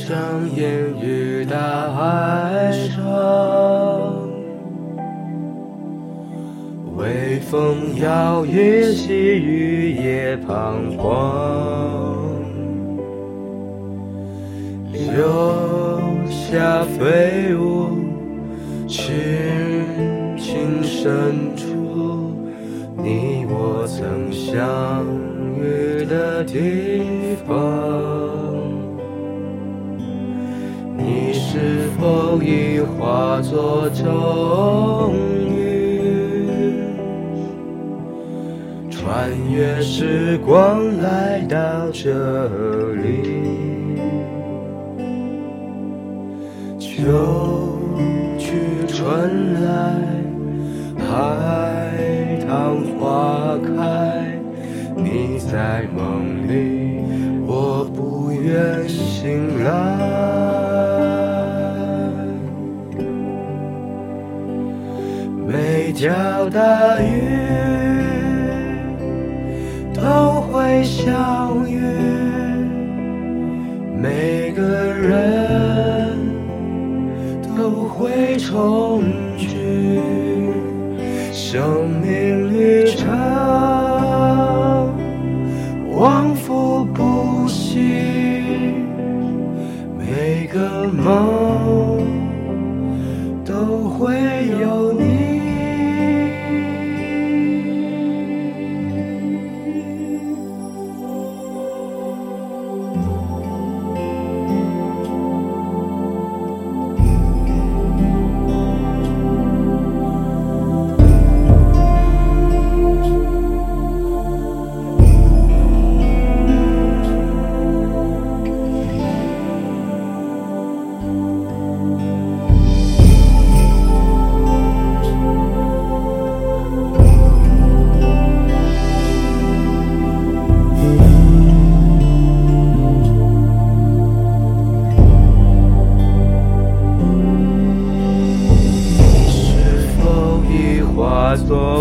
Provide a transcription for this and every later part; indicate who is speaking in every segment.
Speaker 1: 月上烟雨大海上，微风摇曳，细雨也彷徨，留下飞舞，痴情深处，你我曾相遇的地方。你是否已化作终于穿越时光来到这里？秋去春来，海棠花开，你在梦里，我不愿醒来。条大鱼都会相遇，每个人都会重聚。生命旅程往复不息，每个梦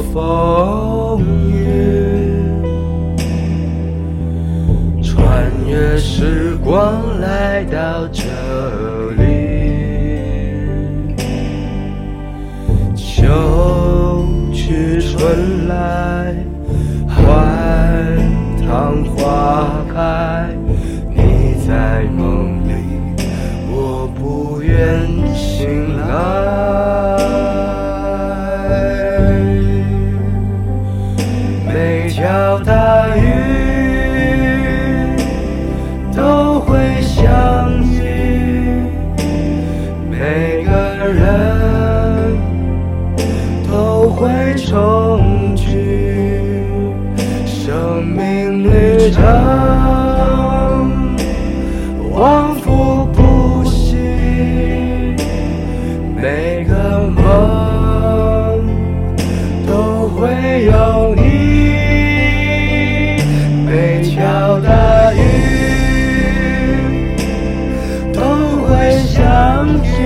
Speaker 1: 风雨穿越时光来到这里秋去春来海棠花开你在梦里我不愿醒来。恐惧生命旅程往复不息每个梦都会有你每条大鱼都会相遇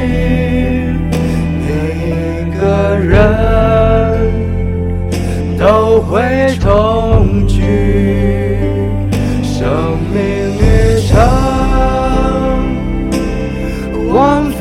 Speaker 1: One